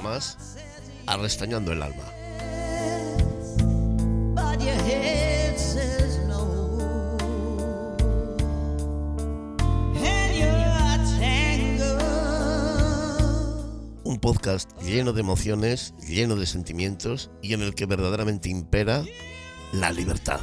más a Restañando el Alma. Un podcast lleno de emociones, lleno de sentimientos y en el que verdaderamente impera la libertad.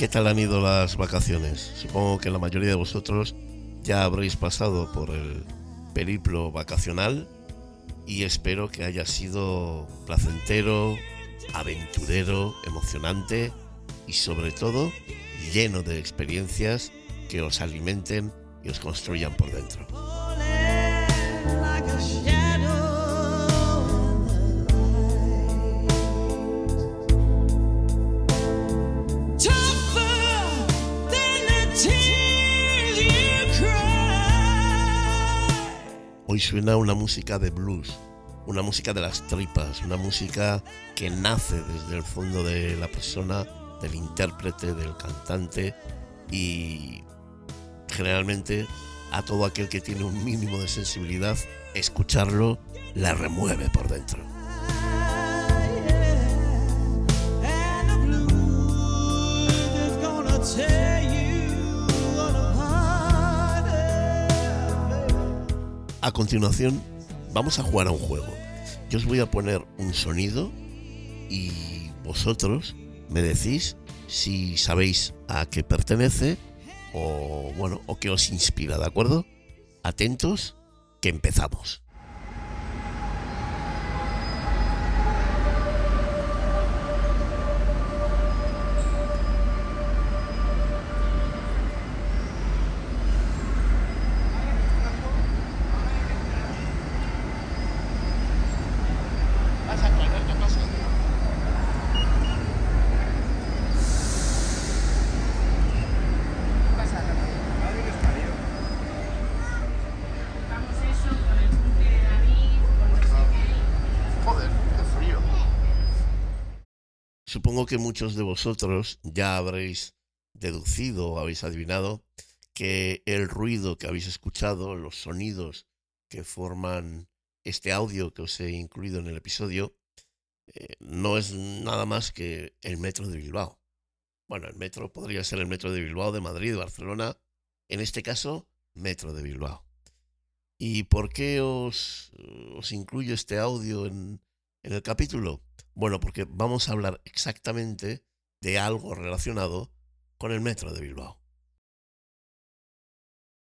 ¿Qué tal han ido las vacaciones? Supongo que la mayoría de vosotros ya habréis pasado por el periplo vacacional y espero que haya sido placentero, aventurero, emocionante y sobre todo lleno de experiencias que os alimenten y os construyan por dentro. Hoy suena una música de blues, una música de las tripas, una música que nace desde el fondo de la persona, del intérprete, del cantante y generalmente a todo aquel que tiene un mínimo de sensibilidad, escucharlo la remueve por dentro. A continuación, vamos a jugar a un juego. Yo os voy a poner un sonido y vosotros me decís si sabéis a qué pertenece o bueno, o qué os inspira, ¿de acuerdo? Atentos, que empezamos. Supongo que muchos de vosotros ya habréis deducido o habéis adivinado que el ruido que habéis escuchado, los sonidos que forman este audio que os he incluido en el episodio, eh, no es nada más que el metro de Bilbao. Bueno, el metro podría ser el metro de Bilbao, de Madrid, de Barcelona, en este caso, metro de Bilbao. ¿Y por qué os, os incluyo este audio en, en el capítulo? Bueno, porque vamos a hablar exactamente de algo relacionado con el metro de Bilbao.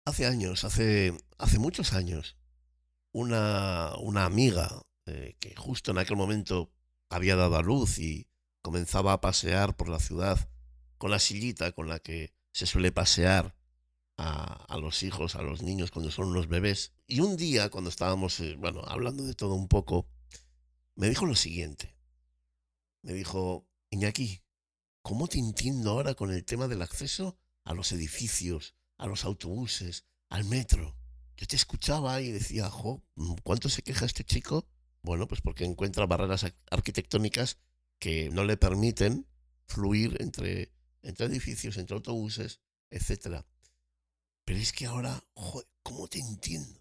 Hace años, hace, muchos años, una, amiga eh, que justo en aquel momento había dado a luz y comenzaba a pasear por la ciudad con la sillita con la que se suele pasear a, a, los hijos, a los niños cuando son unos bebés. Y un día, cuando estábamos, eh, bueno, hablando de todo un poco, me dijo lo siguiente me dijo, Iñaki, ¿cómo te entiendo ahora con el tema del acceso a los edificios, a los autobuses, al metro? Yo te escuchaba y decía, jo, ¿cuánto se queja este chico? Bueno, pues porque encuentra barreras arquitectónicas que no le permiten fluir entre, entre edificios, entre autobuses, etc. Pero es que ahora, joder, ¿cómo te entiendo?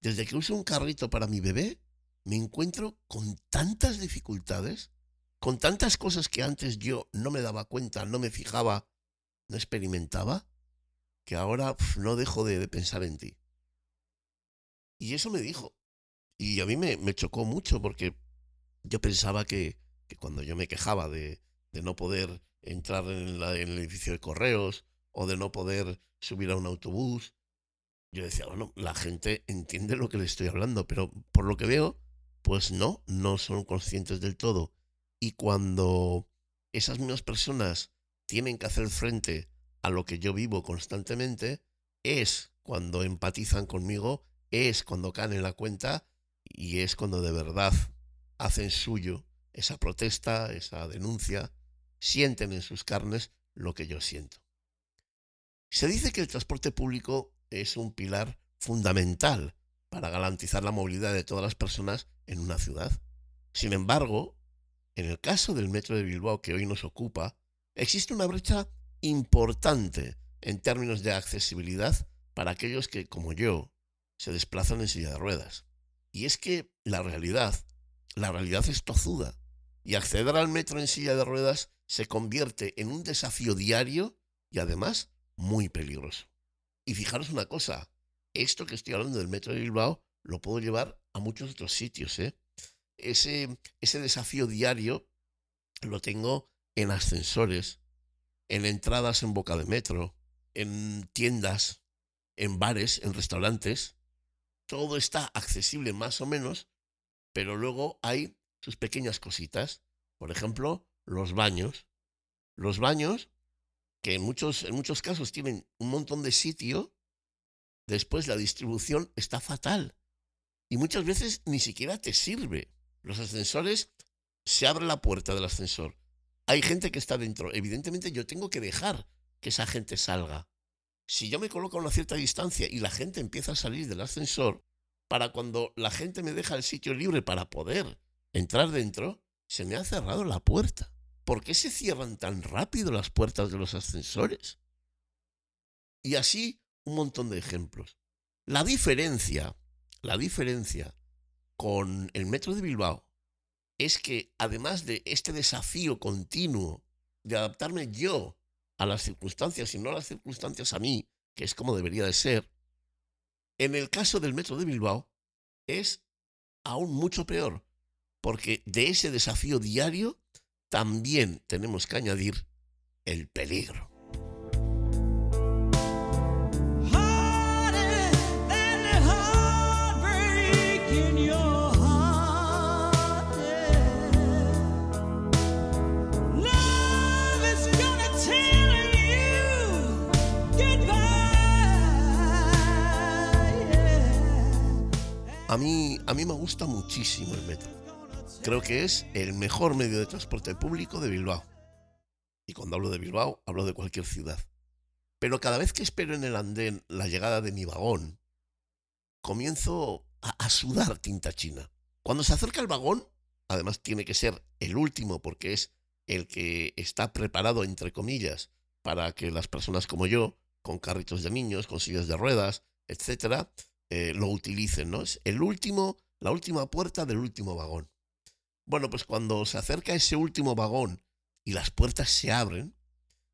Desde que uso un carrito para mi bebé, me encuentro con tantas dificultades con tantas cosas que antes yo no me daba cuenta, no me fijaba, no experimentaba, que ahora no dejo de, pensar en ti. Y eso me dijo. Y a mí me, chocó mucho porque yo pensaba que, cuando yo me quejaba de, no poder entrar en, en, el edificio de correos o de no poder subir a un autobús, yo decía, bueno, la gente entiende lo que le estoy hablando, pero por lo que veo, pues no, no son conscientes del todo y cuando esas mismas personas tienen que hacer frente a lo que yo vivo constantemente, es cuando empatizan conmigo, es cuando caen en la cuenta y es cuando de verdad hacen suyo esa protesta, esa denuncia, sienten en sus carnes lo que yo siento. Se dice que el transporte público es un pilar fundamental para garantizar la movilidad de todas las personas en una ciudad. Sin embargo, en el caso del metro de Bilbao que hoy nos ocupa, existe una brecha importante en términos de accesibilidad para aquellos que, como yo, se desplazan en silla de ruedas. Y es que la realidad, la realidad es tozuda. Y acceder al metro en silla de ruedas se convierte en un desafío diario y además muy peligroso. Y fijaros una cosa, esto que estoy hablando del metro de Bilbao lo puedo llevar a muchos otros sitios. ¿eh? Ese, ese desafío diario lo tengo en ascensores, en entradas en boca de metro, en tiendas, en bares, en restaurantes. Todo está accesible más o menos, pero luego hay sus pequeñas cositas. Por ejemplo, los baños. Los baños, que en muchos, en muchos casos tienen un montón de sitio, después la distribución está fatal. Y muchas veces ni siquiera te sirve. Los ascensores, se abre la puerta del ascensor. Hay gente que está dentro. Evidentemente yo tengo que dejar que esa gente salga. Si yo me coloco a una cierta distancia y la gente empieza a salir del ascensor, para cuando la gente me deja el sitio libre para poder entrar dentro, se me ha cerrado la puerta. ¿Por qué se cierran tan rápido las puertas de los ascensores? Y así un montón de ejemplos. La diferencia, la diferencia con el metro de Bilbao es que además de este desafío continuo de adaptarme yo a las circunstancias y no a las circunstancias a mí, que es como debería de ser, en el caso del metro de Bilbao es aún mucho peor, porque de ese desafío diario también tenemos que añadir el peligro. A mí, a mí me gusta muchísimo el metro. Creo que es el mejor medio de transporte público de Bilbao. Y cuando hablo de Bilbao, hablo de cualquier ciudad. Pero cada vez que espero en el andén la llegada de mi vagón, comienzo a, a sudar tinta china. Cuando se acerca el vagón, además tiene que ser el último porque es el que está preparado, entre comillas, para que las personas como yo, con carritos de niños, con sillas de ruedas, etcétera, eh, lo utilicen, ¿no? Es el último, la última puerta del último vagón. Bueno, pues cuando se acerca ese último vagón y las puertas se abren,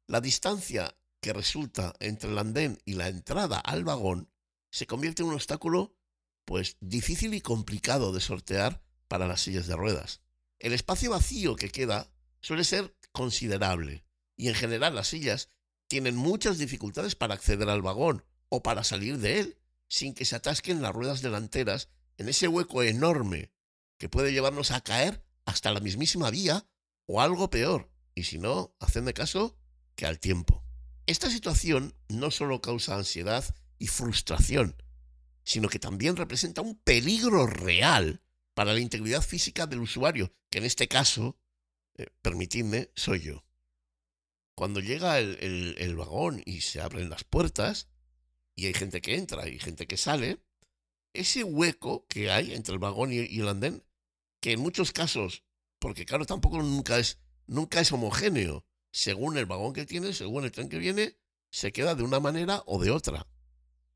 la distancia que resulta entre el andén y la entrada al vagón se convierte en un obstáculo pues difícil y complicado de sortear para las sillas de ruedas. El espacio vacío que queda suele ser considerable y en general las sillas tienen muchas dificultades para acceder al vagón o para salir de él sin que se atasquen las ruedas delanteras en ese hueco enorme que puede llevarnos a caer hasta la mismísima vía o algo peor, y si no, hacedme caso, que al tiempo. Esta situación no solo causa ansiedad y frustración, sino que también representa un peligro real para la integridad física del usuario, que en este caso, eh, permitidme, soy yo. Cuando llega el, el vagón y se abren las puertas, y hay gente que entra y gente que sale, ese hueco que hay entre el vagón y, el andén, que en muchos casos, porque claro, tampoco nunca es, nunca es homogéneo, según el vagón que tiene, según el tren que viene, se queda de una manera o de otra.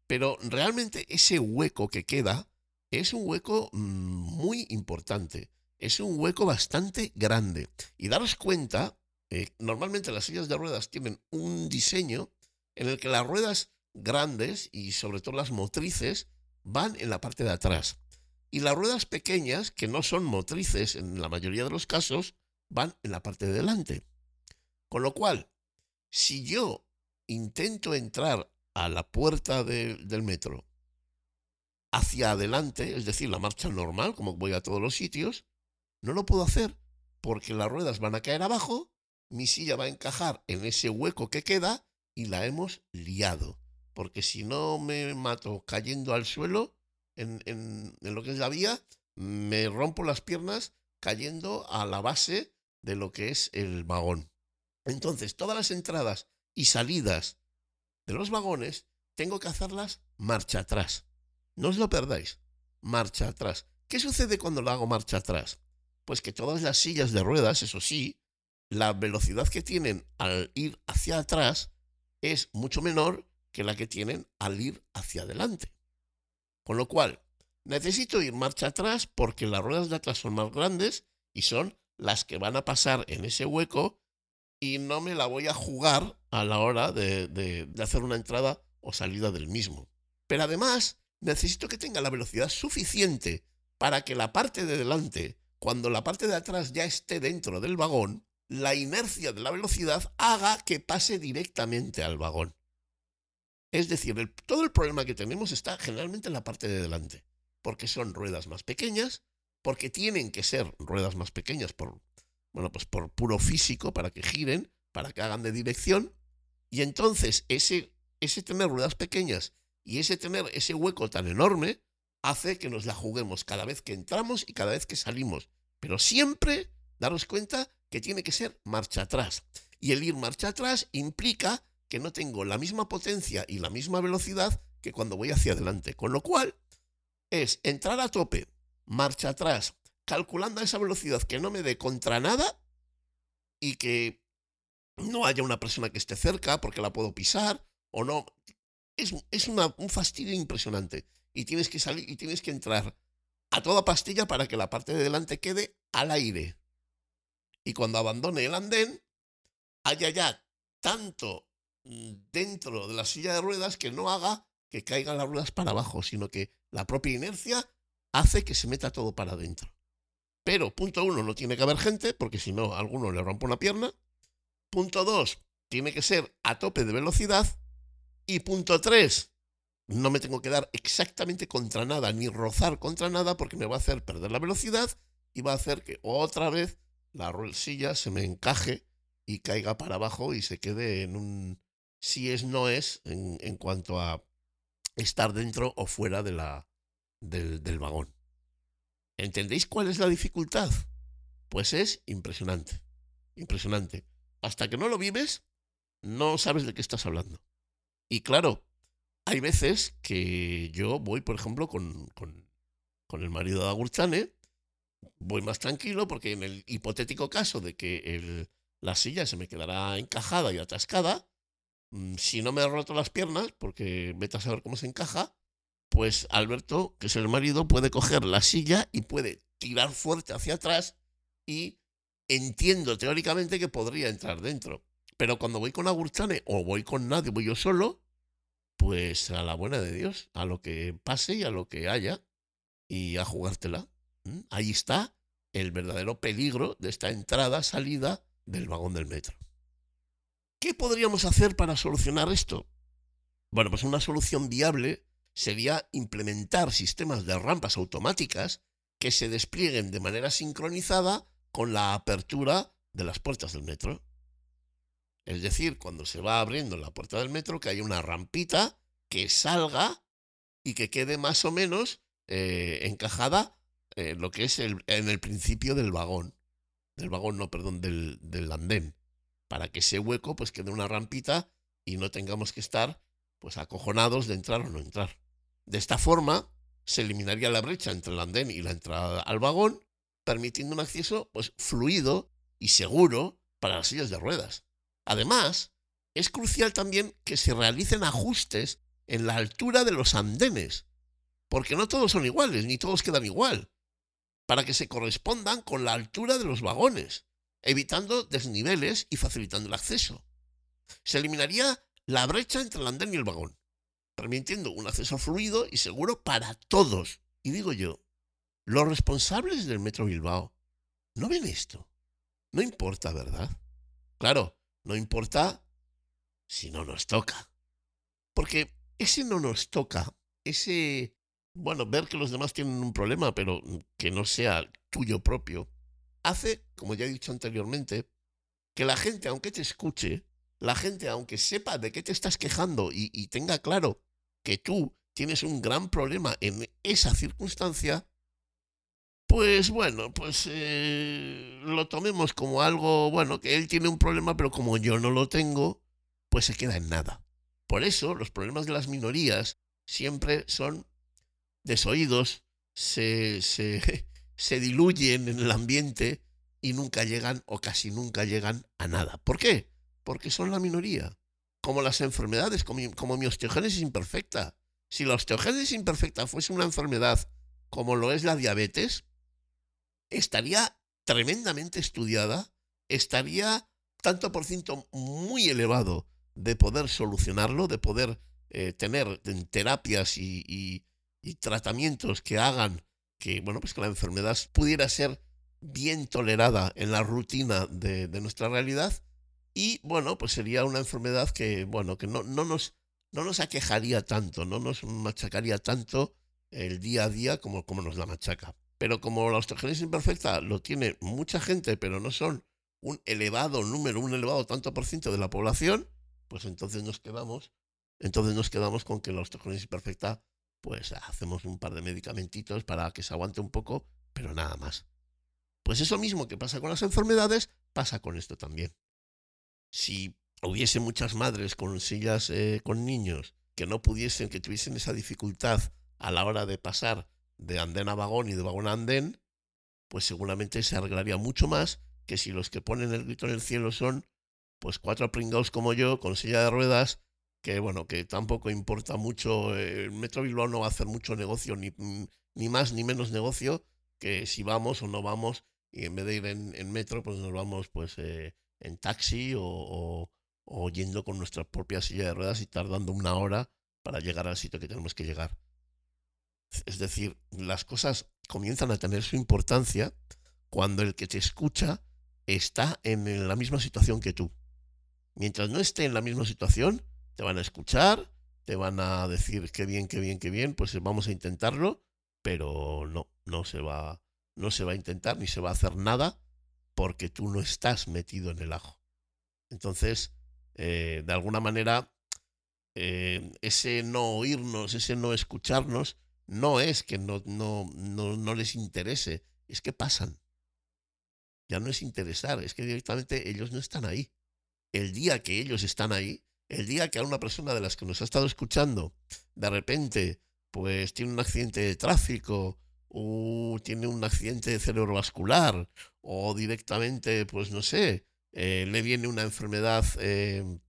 Pero realmente ese hueco que queda es un hueco mm, muy importante, es un hueco bastante grande. Y daros cuenta, eh, normalmente las sillas de ruedas tienen un diseño en el que las ruedas grandes y sobre todo las motrices van en la parte de atrás. Y las ruedas pequeñas, que no son motrices en la mayoría de los casos, van en la parte de delante. Con lo cual, si yo intento entrar a la puerta del metro hacia adelante, es decir, la marcha normal, como voy a todos los sitios, no lo puedo hacer porque las ruedas van a caer abajo, mi silla va a encajar en ese hueco que queda y la hemos liado porque si no me mato cayendo al suelo en, lo que es la vía, me rompo las piernas cayendo a la base de lo que es el vagón. Entonces, todas las entradas y salidas de los vagones tengo que hacerlas marcha atrás. No os lo perdáis. Marcha atrás. ¿Qué sucede cuando lo hago marcha atrás? Pues que todas las sillas de ruedas, eso sí, la velocidad que tienen al ir hacia atrás es mucho menor que la que tienen al ir hacia adelante. Con lo cual, necesito ir marcha atrás porque las ruedas de atrás son más grandes y son las que van a pasar en ese hueco y no me la voy a jugar a la hora de, de, hacer una entrada o salida del mismo. Pero además, necesito que tenga la velocidad suficiente para que la parte de delante, cuando la parte de atrás ya esté dentro del vagón, la inercia de la velocidad haga que pase directamente al vagón. Es decir, todo el problema que tenemos está generalmente en la parte de delante, porque son ruedas más pequeñas, porque tienen que ser ruedas más pequeñas por, bueno, pues por puro físico, para que giren, para que hagan de dirección, y entonces ese, ese tener ruedas pequeñas y ese tener ese hueco tan enorme hace que nos la juguemos cada vez que entramos y cada vez que salimos. Pero siempre daros cuenta que tiene que ser marcha atrás. Y el ir marcha atrás implica que no tengo la misma potencia y la misma velocidad que cuando voy hacia adelante. Con lo cual, es entrar a tope, marcha atrás, calculando esa velocidad que no me dé contra nada y que no haya una persona que esté cerca porque la puedo pisar o no. Es, es un fastidio impresionante. Y tienes que salir y tienes que entrar a toda pastilla para que la parte de delante quede al aire y cuando abandone el andén haya ya tanto dentro de la silla de ruedas que no haga que caigan las ruedas para abajo, sino que la propia inercia hace que se meta todo para adentro. Pero, punto uno, no tiene que haber gente, porque si no, a alguno le rompe una pierna. Punto dos, tiene que ser a tope de velocidad. Y punto tres, no me tengo que dar exactamente contra nada, ni rozar contra nada, porque me va a hacer perder la velocidad y va a hacer que otra vez la silla se me encaje y caiga para abajo y se quede en un si es no es en, en cuanto a estar dentro o fuera de la, del, vagón. ¿Entendéis cuál es la dificultad? Pues es impresionante, impresionante. Hasta que no lo vives, no sabes de qué estás hablando. Y claro, hay veces que yo voy, por ejemplo, con, con, con el marido de Agurchane voy más tranquilo porque en el hipotético caso de que el, la silla se me quedará encajada y atascada, si no me he roto las piernas, porque vete a saber cómo se encaja, pues Alberto, que es el marido, puede coger la silla y puede tirar fuerte hacia atrás y entiendo teóricamente que podría entrar dentro. Pero cuando voy con Agurchane o voy con nadie, voy yo solo, pues a la buena de Dios, a lo que pase y a lo que haya y a jugártela. ¿Mm? Ahí está el verdadero peligro de esta entrada-salida del vagón del metro. ¿Qué podríamos hacer para solucionar esto? Bueno, pues una solución viable sería implementar sistemas de rampas automáticas que se desplieguen de manera sincronizada con la apertura de las puertas del metro. Es decir, cuando se va abriendo la puerta del metro, que haya una rampita que salga y que quede más o menos eh, encajada eh, lo que es el, en el principio del vagón. Del vagón, no, perdón, del andén. Para que ese hueco pues quede una rampita y no tengamos que estar pues acojonados de entrar o no entrar. De esta forma se eliminaría la brecha entre el andén y la entrada al vagón, permitiendo un acceso pues fluido y seguro para las sillas de ruedas. Además, es crucial también que se realicen ajustes en la altura de los andenes, porque no todos son iguales, ni todos quedan igual para que se correspondan con la altura de los vagones, evitando desniveles y facilitando el acceso. Se eliminaría la brecha entre el andén y el vagón, permitiendo un acceso fluido y seguro para todos. Y digo yo, los responsables del Metro Bilbao no ven esto. No importa, ¿verdad? Claro, no importa si no nos toca. Porque ese no nos toca, ese bueno, ver que los demás tienen un problema, pero que no sea tuyo propio, hace, como ya he dicho anteriormente, que la gente, aunque te escuche, la gente, aunque sepa de qué te estás quejando y, tenga claro que tú tienes un gran problema en esa circunstancia, pues bueno, pues eh, lo tomemos como algo, bueno, que él tiene un problema, pero como yo no lo tengo, pues se queda en nada. Por eso los problemas de las minorías siempre son desoídos, se, se, se diluyen en el ambiente y nunca llegan o casi nunca llegan a nada. ¿Por qué? Porque son la minoría. Como las enfermedades, como, mi osteogénesis imperfecta. Si la osteogénesis imperfecta fuese una enfermedad como lo es la diabetes, estaría tremendamente estudiada, estaría tanto por ciento muy elevado de poder solucionarlo, de poder eh, tener terapias y, tratamientos que hagan que, bueno, pues que la enfermedad pudiera ser bien tolerada en la rutina de, nuestra realidad y, bueno, pues sería una enfermedad que, bueno, que no, no, nos, no nos aquejaría tanto, no nos machacaría tanto el día a día como, como nos la machaca. Pero como la osteogénesis imperfecta lo tiene mucha gente, pero no son un elevado número, un elevado tanto por ciento de la población, pues entonces nos quedamos, entonces nos quedamos con que la osteogénesis imperfecta, pues hacemos un par de medicamentitos para que se aguante un poco, pero nada más. Pues eso mismo que pasa con las enfermedades, pasa con esto también. Si hubiese muchas madres con sillas eh, con niños que no pudiesen, que tuviesen esa dificultad a la hora de pasar de andén a vagón y de vagón a andén, pues seguramente se arreglaría mucho más que si los que ponen el grito en el cielo son pues cuatro pringados como yo con silla de ruedas que bueno, que tampoco importa mucho, el Metro Bilbao no va a hacer mucho negocio, ni, ni más ni menos negocio, que si vamos o no vamos, y en vez de ir en, metro, pues nos vamos pues eh, en taxi o, o, yendo con nuestra propia silla de ruedas y tardando una hora para llegar al sitio que tenemos que llegar. Es decir, las cosas comienzan a tener su importancia cuando el que te escucha está en la misma situación que tú. Mientras no esté en la misma situación, te van a escuchar, te van a decir qué bien, qué bien, qué bien, pues vamos a intentarlo, pero no, no se va, no se va a intentar ni se va a hacer nada porque tú no estás metido en el ajo. Entonces, eh, de alguna manera, eh, ese no oírnos, ese no escucharnos, no es que no, no, no, no les interese, es que pasan. Ya no es interesar, es que directamente ellos no están ahí. El día que ellos están ahí, el día que a una persona de las que nos ha estado escuchando, de repente, pues tiene un accidente de tráfico, o tiene un accidente cerebrovascular, o directamente, pues no sé, eh, le viene una enfermedad, eh,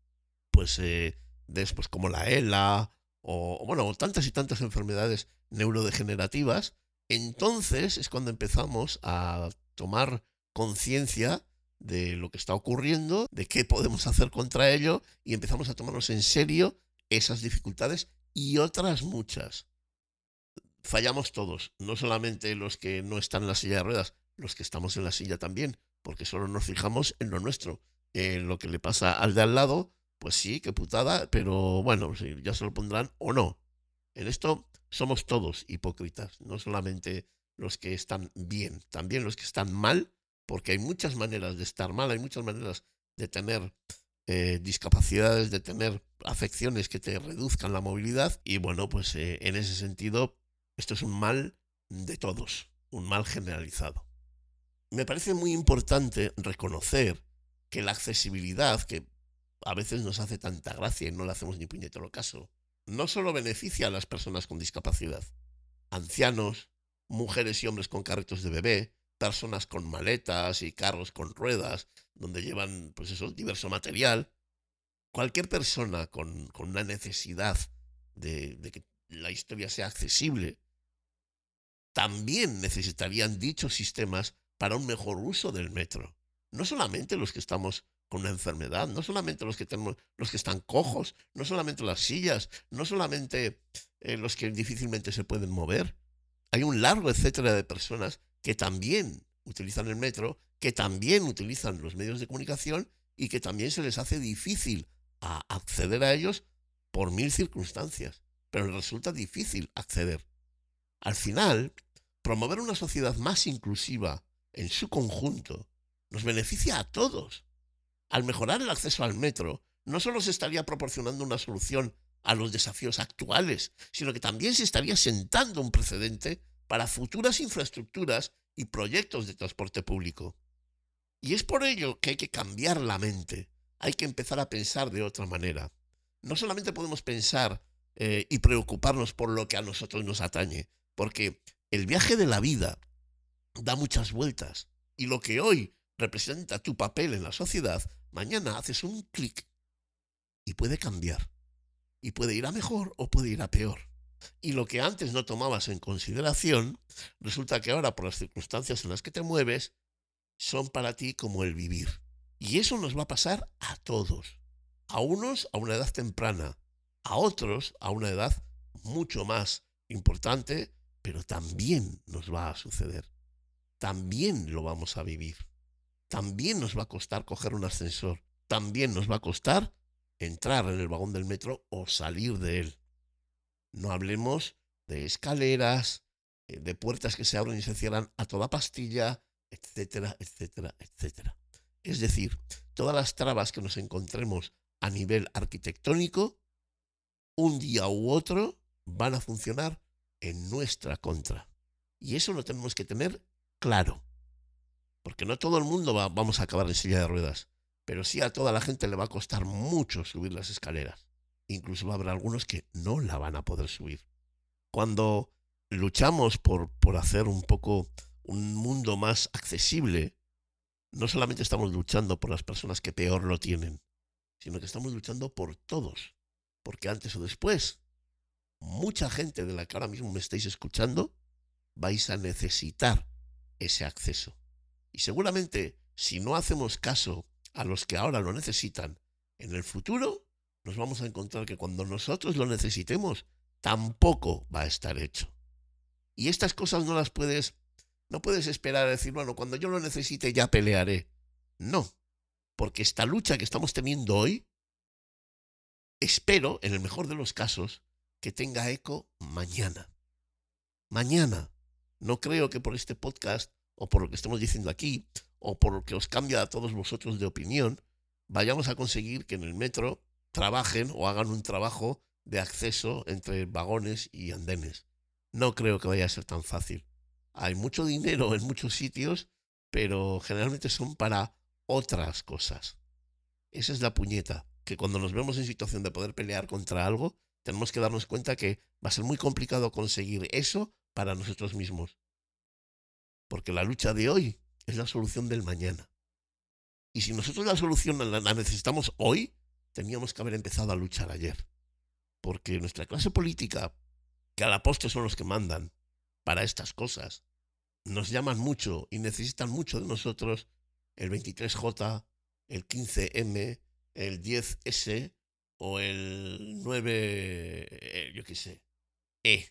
pues eh, después como la ELA, o bueno, tantas y tantas enfermedades neurodegenerativas, entonces es cuando empezamos a tomar conciencia de lo que está ocurriendo, de qué podemos hacer contra ello y empezamos a tomarnos en serio esas dificultades y otras muchas. Fallamos todos, no solamente los que no están en la silla de ruedas, los que estamos en la silla también, porque solo nos fijamos en lo nuestro, en lo que le pasa al de al lado pues sí, qué putada, pero bueno, ya se lo pondrán o no. En esto somos todos hipócritas, no solamente los que están bien, también los que están mal, porque hay muchas maneras de estar mal, hay muchas maneras de tener eh, discapacidades, de tener afecciones que te reduzcan la movilidad y bueno, pues eh, en ese sentido esto es un mal de todos, un mal generalizado. Me parece muy importante reconocer que la accesibilidad, que a veces nos hace tanta gracia y no le hacemos ni puñetero caso. No solo beneficia a las personas con discapacidad, ancianos, mujeres y hombres con carritos de bebé, personas con maletas y carros con ruedas, donde llevan, pues eso, diverso material. Cualquier persona con, con una necesidad de, que la historia sea accesible, también necesitarían dichos sistemas para un mejor uso del metro. No solamente los que estamos con una enfermedad, no solamente los que tenemos, los que están cojos, no solamente las sillas, no solamente eh, los que difícilmente se pueden mover. Hay un largo etcétera de personas que también utilizan el metro, que también utilizan los medios de comunicación y que también se les hace difícil acceder a ellos por mil circunstancias, pero les resulta difícil acceder. Al final, promover una sociedad más inclusiva en su conjunto nos beneficia a todos al mejorar el acceso al metro, no solo se estaría proporcionando una solución a los desafíos actuales, sino que también se estaría sentando un precedente para futuras infraestructuras y proyectos de transporte público. Y es por ello que hay que cambiar la mente, hay que empezar a pensar de otra manera. No solamente podemos pensar eh, y preocuparnos por lo que a nosotros nos atañe, porque el viaje de la vida da muchas vueltas y lo que hoy representa tu papel en la sociedad, mañana haces un clic y puede cambiar. Y puede ir a mejor o puede ir a peor. Y lo que antes no tomabas en consideración, resulta que ahora por las circunstancias en las que te mueves, son para ti como el vivir. Y eso nos va a pasar a todos. A unos a una edad temprana, a otros a una edad mucho más importante, pero también nos va a suceder. También lo vamos a vivir. También nos va a costar coger un ascensor. También nos va a costar entrar en el vagón del metro o salir de él. No hablemos de escaleras, eh, de puertas que se abren y se cierran a toda pastilla, etcétera, etcétera, etcétera. Es decir, todas las trabas que nos encontremos a nivel arquitectónico, un día u otro van a funcionar en nuestra contra. Y eso lo tenemos que tener claro. Porque no todo el mundo va, vamos a acabar en silla de ruedas pero sí a toda la gente le va a costar mucho subir las escaleras. Incluso va a haber algunos que no la van a poder subir. Cuando luchamos por, por hacer un poco un mundo más accesible, no solamente estamos luchando por las personas que peor lo tienen, sino que estamos luchando por todos. Porque antes o después, mucha gente de la que ahora mismo me estáis escuchando, vais a necesitar ese acceso. Y seguramente, si no hacemos caso a los que ahora lo necesitan, en el futuro nos vamos a encontrar que cuando nosotros lo necesitemos, tampoco va a estar hecho. Y estas cosas no las puedes, no puedes esperar a decir, bueno, cuando yo lo necesite ya pelearé. No, porque esta lucha que estamos teniendo hoy, espero, en el mejor de los casos, que tenga eco mañana. Mañana. No creo que por este podcast o por lo que estamos diciendo aquí o por lo que os cambia a todos vosotros de opinión, vayamos a conseguir que en el metro trabajen o hagan un trabajo de acceso entre vagones y andenes. No creo que vaya a ser tan fácil. Hay mucho dinero en muchos sitios, pero generalmente son para otras cosas. Esa es la puñeta, que cuando nos vemos en situación de poder pelear contra algo, tenemos que darnos cuenta que va a ser muy complicado conseguir eso para nosotros mismos. Porque la lucha de hoy es la solución del mañana. Y si nosotros la solución la, necesitamos hoy, teníamos que haber empezado a luchar ayer. Porque nuestra clase política, que a la postre son los que mandan para estas cosas, nos llaman mucho y necesitan mucho de nosotros el 23J, el 15M, el 10S o el 9, eh, yo qué sé, E.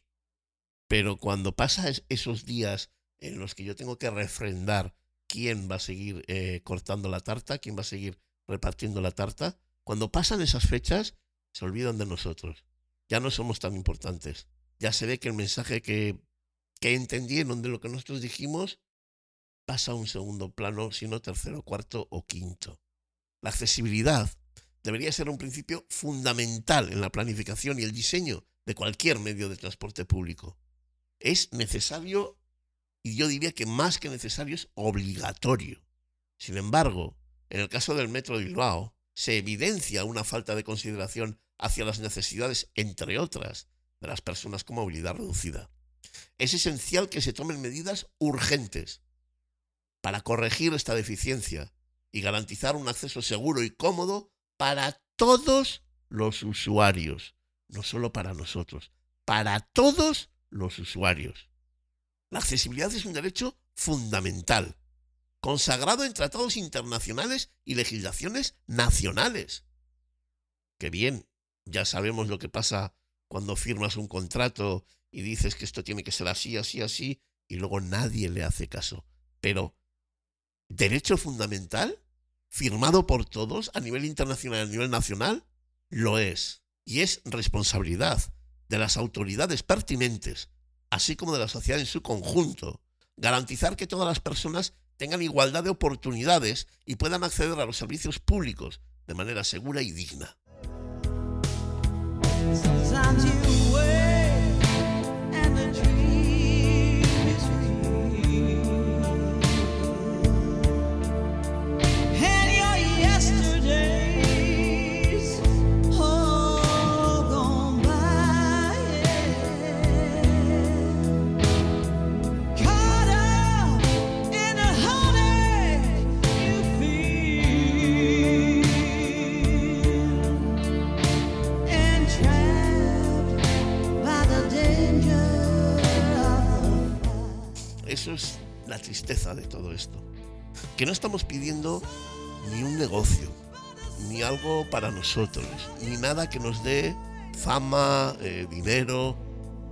Pero cuando pasa esos días en los que yo tengo que refrendar quién va a seguir eh, cortando la tarta, quién va a seguir repartiendo la tarta. Cuando pasan esas fechas, se olvidan de nosotros. Ya no somos tan importantes. Ya se ve que el mensaje que, que entendieron de lo que nosotros dijimos pasa a un segundo plano, sino tercero, cuarto o quinto. La accesibilidad debería ser un principio fundamental en la planificación y el diseño de cualquier medio de transporte público. Es necesario y yo diría que más que necesario es obligatorio. Sin embargo, en el caso del Metro de Bilbao, se evidencia una falta de consideración hacia las necesidades, entre otras, de las personas con movilidad reducida. Es esencial que se tomen medidas urgentes para corregir esta deficiencia y garantizar un acceso seguro y cómodo para todos los usuarios, no solo para nosotros, para todos los usuarios. La accesibilidad es un derecho fundamental, consagrado en tratados internacionales y legislaciones nacionales. Que bien, ya sabemos lo que pasa cuando firmas un contrato y dices que esto tiene que ser así, así, así, y luego nadie le hace caso. Pero, derecho fundamental, firmado por todos a nivel internacional y a nivel nacional, lo es. Y es responsabilidad de las autoridades pertinentes así como de la sociedad en su conjunto. Garantizar que todas las personas tengan igualdad de oportunidades y puedan acceder a los servicios públicos de manera segura y digna. Que no estamos pidiendo ni un negocio, ni algo para nosotros, ni nada que nos dé fama, eh, dinero.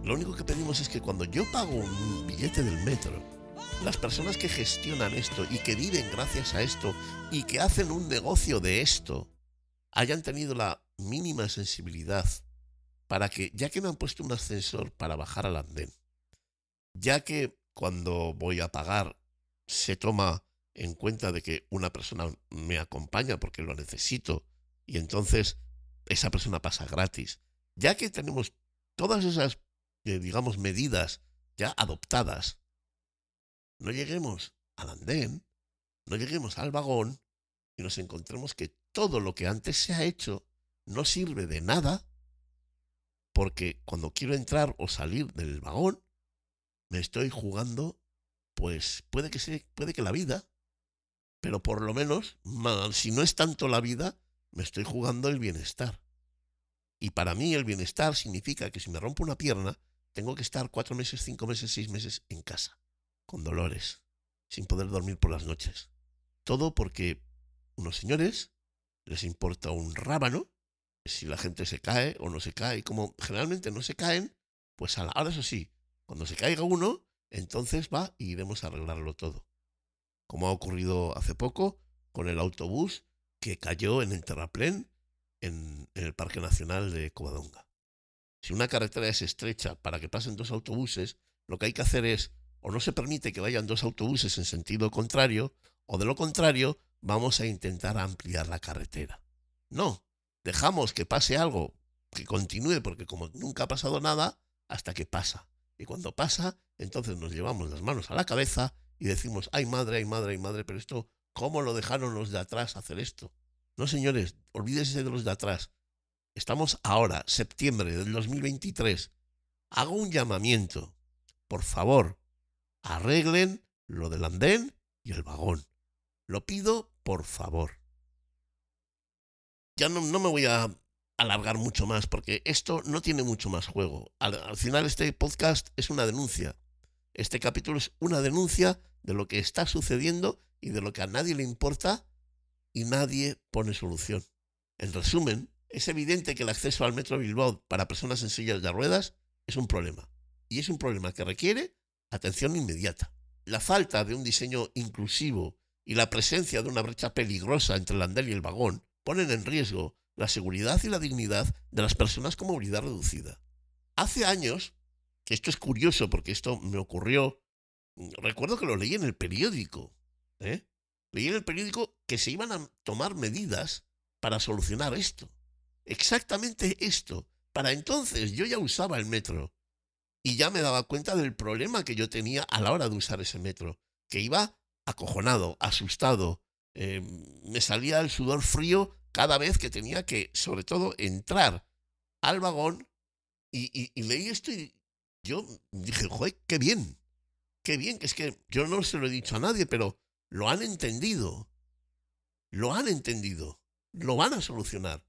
Lo único que pedimos es que cuando yo pago un billete del metro, las personas que gestionan esto y que viven gracias a esto y que hacen un negocio de esto, hayan tenido la mínima sensibilidad para que, ya que me han puesto un ascensor para bajar al andén, ya que cuando voy a pagar se toma en cuenta de que una persona me acompaña porque lo necesito y entonces esa persona pasa gratis, ya que tenemos todas esas, eh, digamos, medidas ya adoptadas, no lleguemos al andén, no lleguemos al vagón y nos encontremos que todo lo que antes se ha hecho no sirve de nada porque cuando quiero entrar o salir del vagón me estoy jugando pues puede que sea, puede que la vida pero por lo menos si no es tanto la vida me estoy jugando el bienestar y para mí el bienestar significa que si me rompo una pierna tengo que estar cuatro meses cinco meses seis meses en casa con dolores, sin poder dormir por las noches. Todo porque unos señores les importa un rábano si la gente se cae o no se cae. Y como generalmente no se caen, pues ahora eso sí, cuando se caiga uno, entonces va y iremos a arreglarlo todo. Como ha ocurrido hace poco con el autobús que cayó en el terraplén en, el Parque Nacional de Covadonga. Si una carretera es estrecha para que pasen dos autobuses, lo que hay que hacer es o no se permite que vayan dos autobuses en sentido contrario, o de lo contrario, vamos a intentar ampliar la carretera. No, dejamos que pase algo, que continúe, porque como nunca ha pasado nada, hasta que pasa. Y cuando pasa, entonces nos llevamos las manos a la cabeza y decimos, ay madre, ay madre, ay madre, pero esto, ¿cómo lo dejaron los de atrás hacer esto? No, señores, olvídese de los de atrás. Estamos ahora, septiembre del 2023. Hago un llamamiento. Por favor, arreglen lo del andén y el vagón. Lo pido por favor. Ya no, me voy a alargar mucho más porque esto no tiene mucho más juego. Al, al final este podcast es una denuncia. Este capítulo es una denuncia de lo que está sucediendo y de lo que a nadie le importa y nadie pone solución. En resumen, es evidente que el acceso al metro Bilbao para personas en sillas de ruedas es un problema. Y es un problema que requiere atención inmediata. La falta de un diseño inclusivo y la presencia de una brecha peligrosa entre el andén y el vagón ponen en riesgo la seguridad y la dignidad de las personas con movilidad reducida. Hace años, que esto es curioso porque esto me ocurrió, recuerdo que lo leí en el periódico, ¿eh? leí en el periódico que se iban a tomar medidas para solucionar esto. Exactamente esto. Para entonces yo ya usaba el metro y ya me daba cuenta del problema que yo tenía a la hora de usar ese metro, que iba acojonado, asustado, eh, me salía el sudor frío cada vez que tenía que, sobre todo, entrar al vagón y, leí esto y yo dije, joder, qué bien, qué bien, que es que yo no se lo he dicho a nadie, pero lo han entendido, lo han entendido, lo van a solucionar.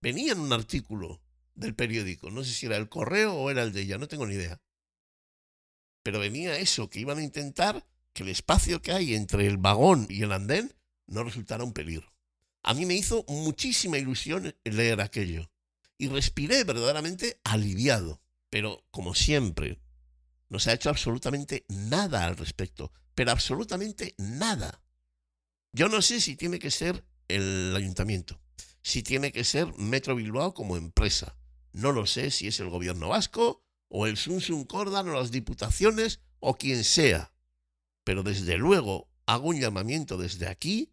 Venía en un artículo del periódico. No sé si era el correo o era el de ella, no tengo ni idea. Pero venía eso, que iban a intentar que el espacio que hay entre el vagón y el andén no resultara un peligro. A mí me hizo muchísima ilusión leer aquello y respiré verdaderamente aliviado. Pero, como siempre, no se ha hecho absolutamente nada al respecto, pero absolutamente nada. Yo no sé si tiene que ser el ayuntamiento, si tiene que ser Metro Bilbao como empresa, no lo sé si es el gobierno vasco o el Sunsun Cordan o las diputaciones o quien sea. Pero desde luego hago un llamamiento desde aquí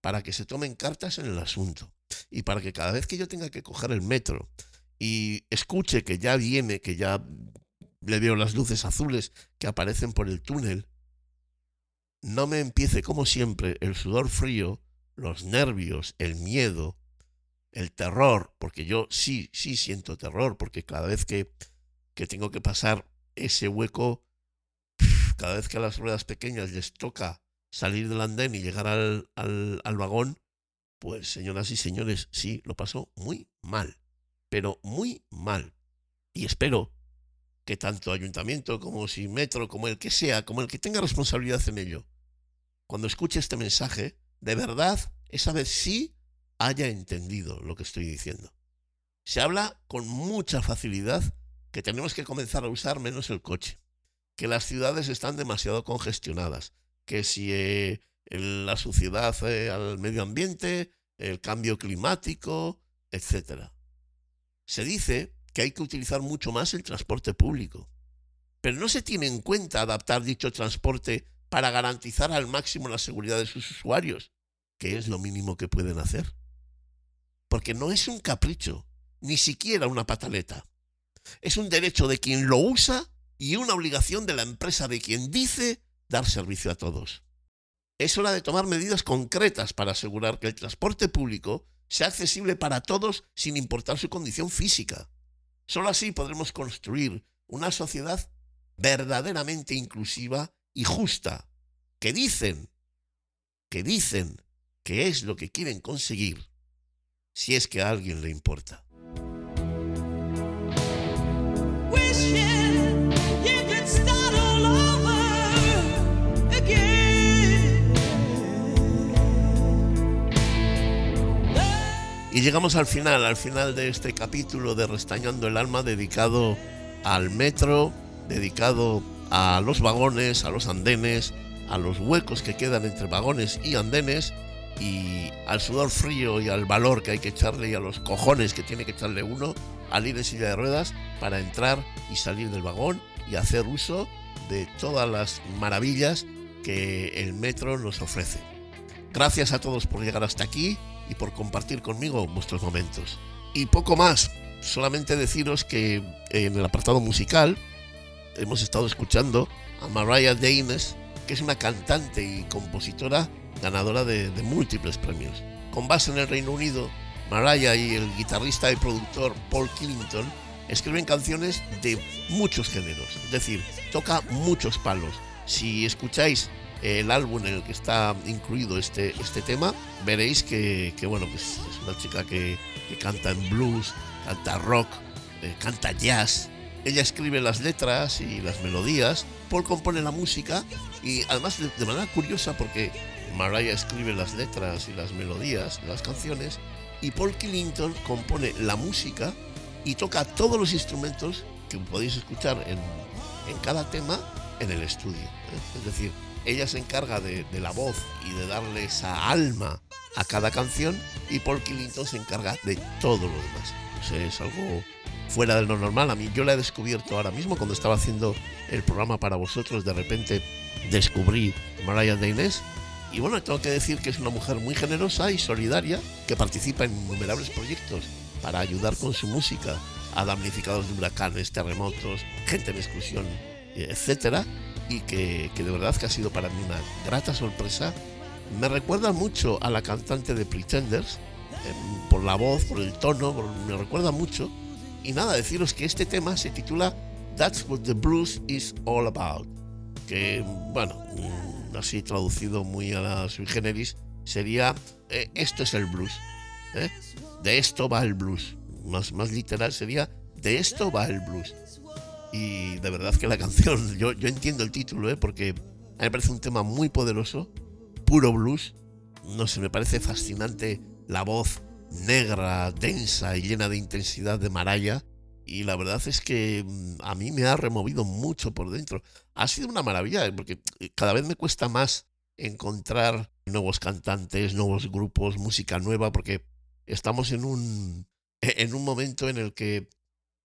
para que se tomen cartas en el asunto y para que cada vez que yo tenga que coger el metro y escuche que ya viene, que ya le veo las luces azules que aparecen por el túnel, no me empiece como siempre el sudor frío, los nervios, el miedo el terror, porque yo sí, sí siento terror, porque cada vez que, que tengo que pasar ese hueco, cada vez que a las ruedas pequeñas les toca salir del andén y llegar al, al, al vagón, pues señoras y señores, sí, lo pasó muy mal, pero muy mal. Y espero que tanto ayuntamiento como si metro, como el que sea, como el que tenga responsabilidad en ello, cuando escuche este mensaje, de verdad, esa vez sí haya entendido lo que estoy diciendo. Se habla con mucha facilidad que tenemos que comenzar a usar menos el coche, que las ciudades están demasiado congestionadas, que si eh, la suciedad eh, al medio ambiente, el cambio climático, etc. Se dice que hay que utilizar mucho más el transporte público, pero no se tiene en cuenta adaptar dicho transporte para garantizar al máximo la seguridad de sus usuarios, que es lo mínimo que pueden hacer. Porque no es un capricho, ni siquiera una pataleta. Es un derecho de quien lo usa y una obligación de la empresa de quien dice dar servicio a todos. Es hora de tomar medidas concretas para asegurar que el transporte público sea accesible para todos sin importar su condición física. Solo así podremos construir una sociedad verdaderamente inclusiva y justa, que dicen, que dicen que es lo que quieren conseguir, si es que a alguien le importa. Llegamos al final, al final de este capítulo de Restañando el Alma dedicado al metro, dedicado a los vagones, a los andenes, a los huecos que quedan entre vagones y andenes y al sudor frío y al valor que hay que echarle y a los cojones que tiene que echarle uno al ir en silla de ruedas para entrar y salir del vagón y hacer uso de todas las maravillas que el metro nos ofrece. Gracias a todos por llegar hasta aquí y por compartir conmigo vuestros momentos. Y poco más, solamente deciros que en el apartado musical hemos estado escuchando a Mariah Daines, que es una cantante y compositora ganadora de, de múltiples premios. Con base en el Reino Unido, Mariah y el guitarrista y productor Paul Killington escriben canciones de muchos géneros, es decir, toca muchos palos. Si escucháis el álbum en el que está incluido este, este tema, veréis que, bueno, pues es una chica que, canta en blues, canta rock, eh, canta jazz. Ella escribe las letras y las melodías, Paul compone la música y además de, manera curiosa porque Mariah escribe las letras y las melodías las canciones y Paul Killington compone la música y toca todos los instrumentos que podéis escuchar en, en cada tema en el estudio. ¿eh? Es decir, ella se encarga de, la voz y de darle esa alma a cada canción y Paul Killington se encarga de todo lo demás. es algo fuera de lo normal. A mí yo la he descubierto ahora mismo cuando estaba haciendo el programa para vosotros. De repente descubrí Mariah de Inés. Y bueno, tengo que decir que es una mujer muy generosa y solidaria que participa en innumerables proyectos para ayudar con su música a damnificados de huracanes, terremotos, gente en exclusión, etcétera y que, de verdad que ha sido para mí una grata sorpresa. Me recuerda mucho a la cantante de Pretenders, em, por la voz, por el tono, me recuerda mucho. Y nada, deciros que este tema se titula That's What the Blues Is All About, que, bueno, mm, así traducido muy a la sui generis, sería eh, Esto es el blues. ¿eh? De esto va el blues. Más, más literal sería De esto va el blues. Y de verdad que la canción, yo, yo entiendo el título, ¿eh? porque a mí me parece un tema muy poderoso, puro blues. No sé, me parece fascinante la voz negra, densa y llena de intensidad de Maraya. Y la verdad es que mm, a mí me ha removido mucho por dentro. Ha sido una maravilla, ¿eh? porque cada vez me cuesta más encontrar nuevos cantantes, nuevos grupos, música nueva, porque estamos en un, en un momento en el que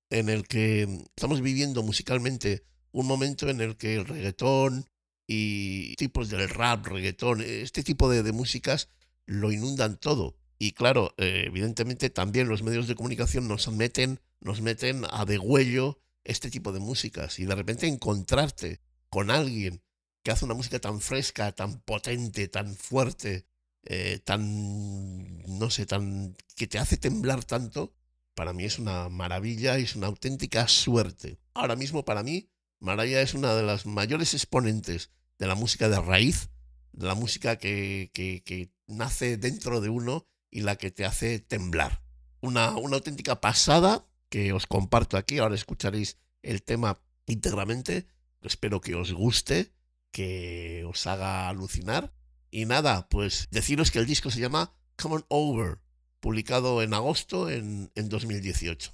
en el que estamos viviendo musicalmente un momento en el que el reggaetón y tipos del rap, reggaetón, este tipo de, músicas lo inundan todo. Y claro, eh, evidentemente también los medios de comunicación nos meten, nos meten a degüello este tipo de músicas. Y de repente encontrarte con alguien que hace una música tan fresca, tan potente, tan fuerte, eh, tan, no sé, tan, que te hace temblar tanto, para mí es una maravilla es una auténtica suerte. Ahora mismo para mí, Maraya es una de las mayores exponentes de la música de raíz, de la música que, que, nace dentro de uno y la que te hace temblar. Una, una auténtica pasada que os comparto aquí. Ahora escucharéis el tema íntegramente. Espero que os guste, que os haga alucinar Y nada, pues deciros que el disco se llama Come On Over, publicado en agosto en, en 2018.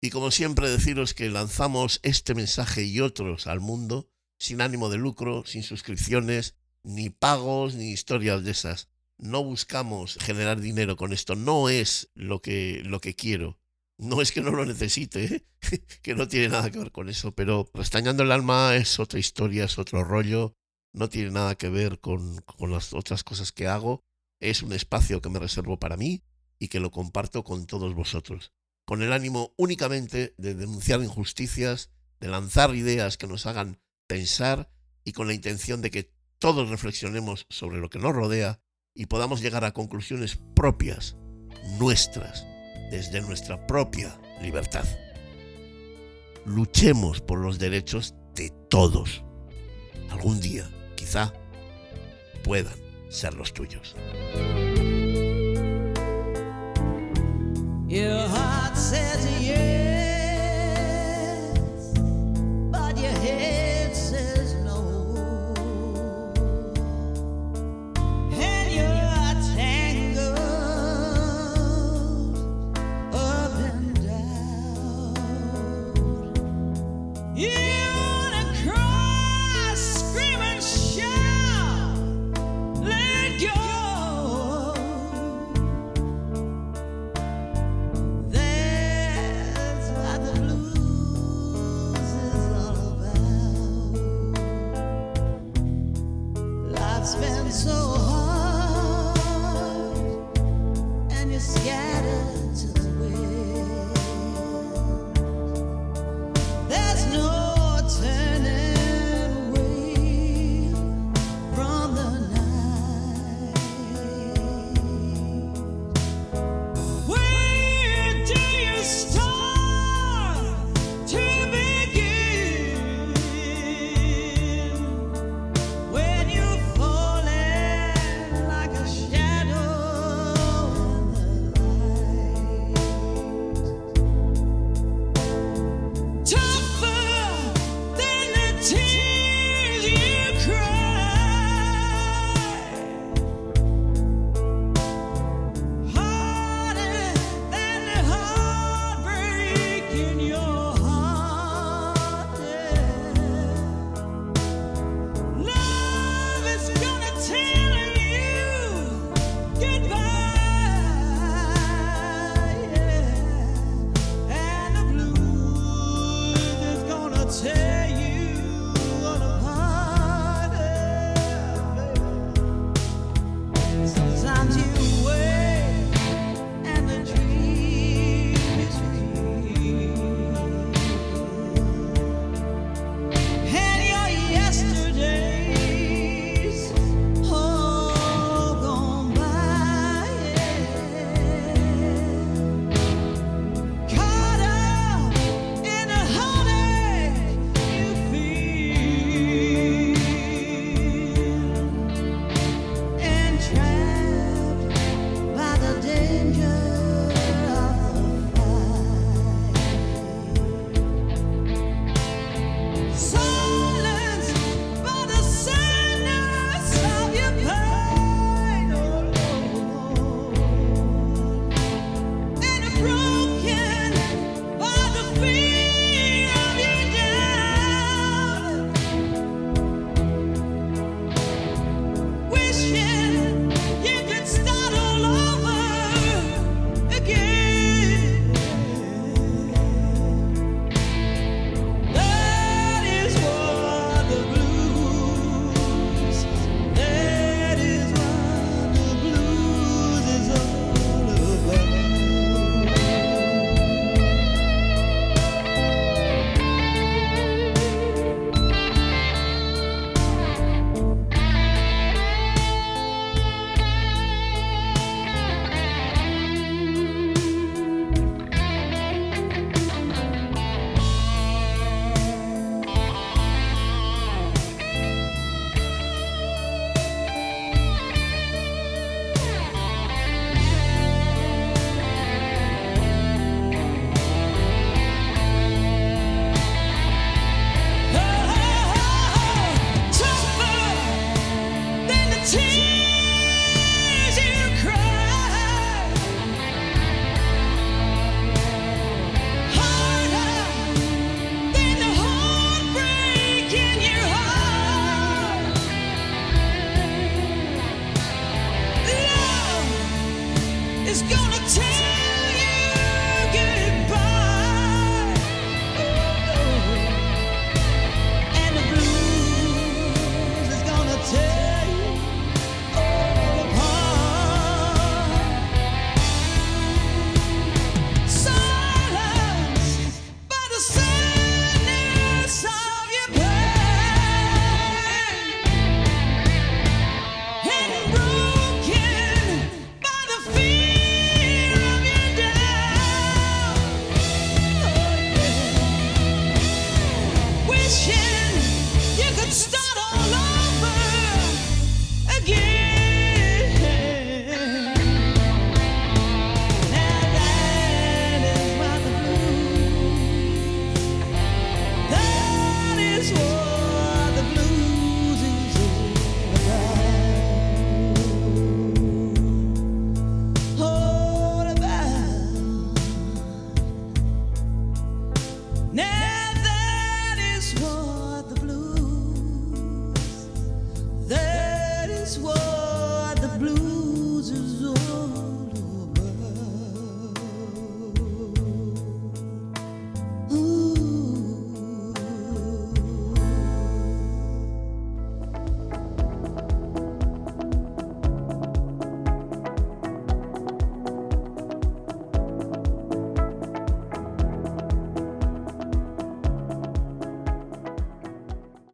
Y como siempre deciros que lanzamos este mensaje y otros al mundo sin ánimo de lucro, sin suscripciones, ni pagos, ni historias de esas. No buscamos generar dinero con esto, no es lo que, lo que quiero. No es que no lo necesite, ¿eh? que no tiene nada que ver con eso, pero restañando el alma es otra historia, es otro rollo, no tiene nada que ver con, con las otras cosas que hago, es un espacio que me reservo para mí y que lo comparto con todos vosotros, con el ánimo únicamente de denunciar injusticias, de lanzar ideas que nos hagan pensar y con la intención de que todos reflexionemos sobre lo que nos rodea y podamos llegar a conclusiones propias, nuestras, desde nuestra propia libertad. Luchemos por los derechos de todos. Algún día, quizá, puedan ser los tuyos.